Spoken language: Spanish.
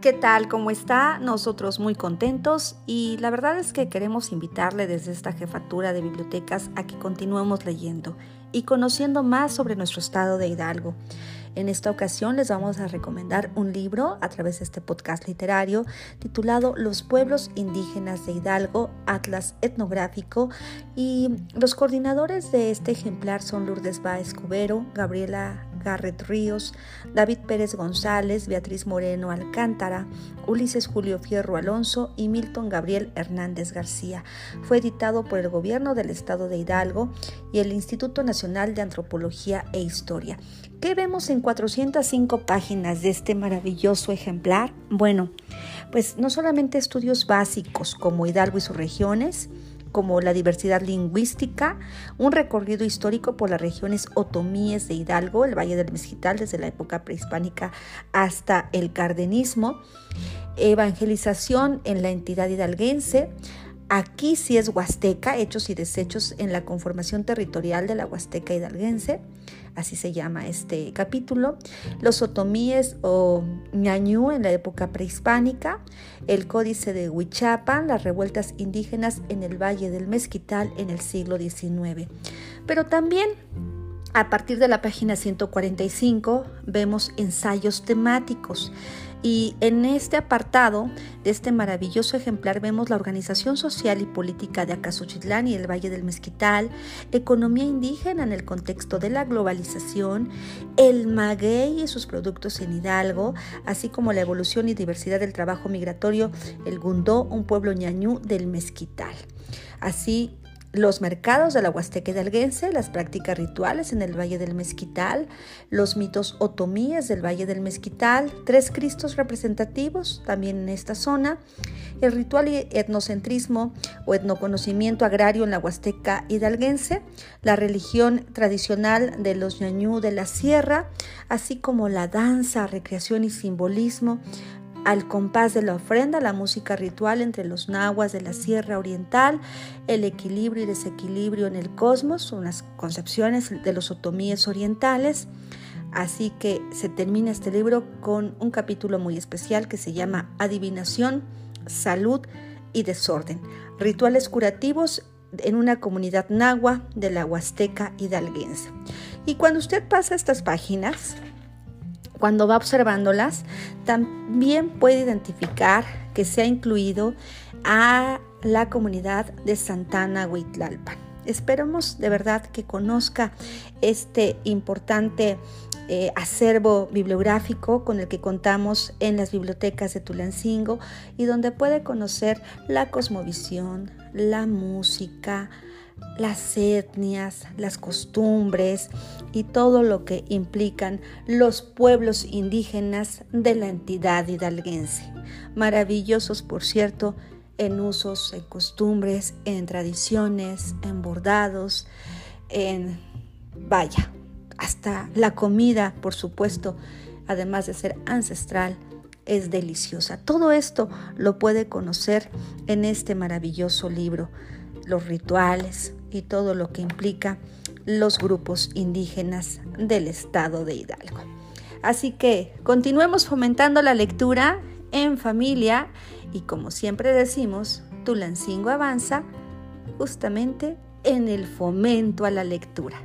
¿Qué tal? ¿Cómo está? Nosotros muy contentos y la verdad es que queremos invitarle desde esta jefatura de bibliotecas a que continuemos leyendo y conociendo más sobre nuestro estado de Hidalgo. En esta ocasión les vamos a recomendar un libro a través de este podcast literario titulado Los pueblos indígenas de Hidalgo, Atlas Etnográfico y los coordinadores de este ejemplar son Lourdes Báez Cubero, Gabriela Garret Ríos, David Pérez González, Beatriz Moreno Alcántara, Ulises Julio Fierro Alonso y Milton Gabriel Hernández García. Fue editado por el Gobierno del Estado de Hidalgo y el Instituto Nacional de Antropología e Historia. ¿Qué vemos en 405 páginas de este maravilloso ejemplar? Bueno, pues no solamente estudios básicos como Hidalgo y sus regiones, como la diversidad lingüística, un recorrido histórico por las regiones otomíes de Hidalgo, el Valle del Mezquital desde la época prehispánica hasta el cardenismo, evangelización en la entidad hidalguense, Aquí sí es Huasteca, hechos y desechos en la conformación territorial de la Huasteca hidalguense, así se llama este capítulo. Los otomíes o ñañú en la época prehispánica, el códice de Huichapan, las revueltas indígenas en el Valle del Mezquital en el siglo XIX. Pero también a partir de la página 145 vemos ensayos temáticos y en este apartado de este maravilloso ejemplar vemos la organización social y política de Acasochitlán y el Valle del Mezquital, economía indígena en el contexto de la globalización, el maguey y sus productos en Hidalgo, así como la evolución y diversidad del trabajo migratorio, el Gundó, un pueblo ñañú del Mezquital. Así los mercados de la Huasteca hidalguense, las prácticas rituales en el Valle del Mezquital, los mitos otomíes del Valle del Mezquital, tres cristos representativos también en esta zona, el ritual y etnocentrismo o etnoconocimiento agrario en la Huasteca hidalguense, la religión tradicional de los ñañú de la sierra, así como la danza, recreación y simbolismo, al compás de la ofrenda, la música ritual entre los nahuas de la Sierra Oriental, el equilibrio y desequilibrio en el cosmos, unas concepciones de los otomíes orientales. Así que se termina este libro con un capítulo muy especial que se llama Adivinación, Salud y Desorden, rituales curativos en una comunidad nahua de la Huasteca hidalguense. Y cuando usted pasa estas páginas, cuando va observándolas, también puede identificar que se ha incluido a la comunidad de Santana Huitlalpan. Esperamos de verdad que conozca este importante eh, acervo bibliográfico con el que contamos en las bibliotecas de Tulancingo y donde puede conocer la cosmovisión, la música, las etnias, las costumbres y todo lo que implican los pueblos indígenas de la entidad hidalguense. Maravillosos, por cierto, en usos, en costumbres, en tradiciones, en bordados, en... vaya, hasta la comida, por supuesto, además de ser ancestral, es deliciosa. Todo esto lo puede conocer en este maravilloso libro los rituales y todo lo que implica los grupos indígenas del estado de Hidalgo. Así que continuemos fomentando la lectura en familia y como siempre decimos, Tulancingo avanza justamente en el fomento a la lectura.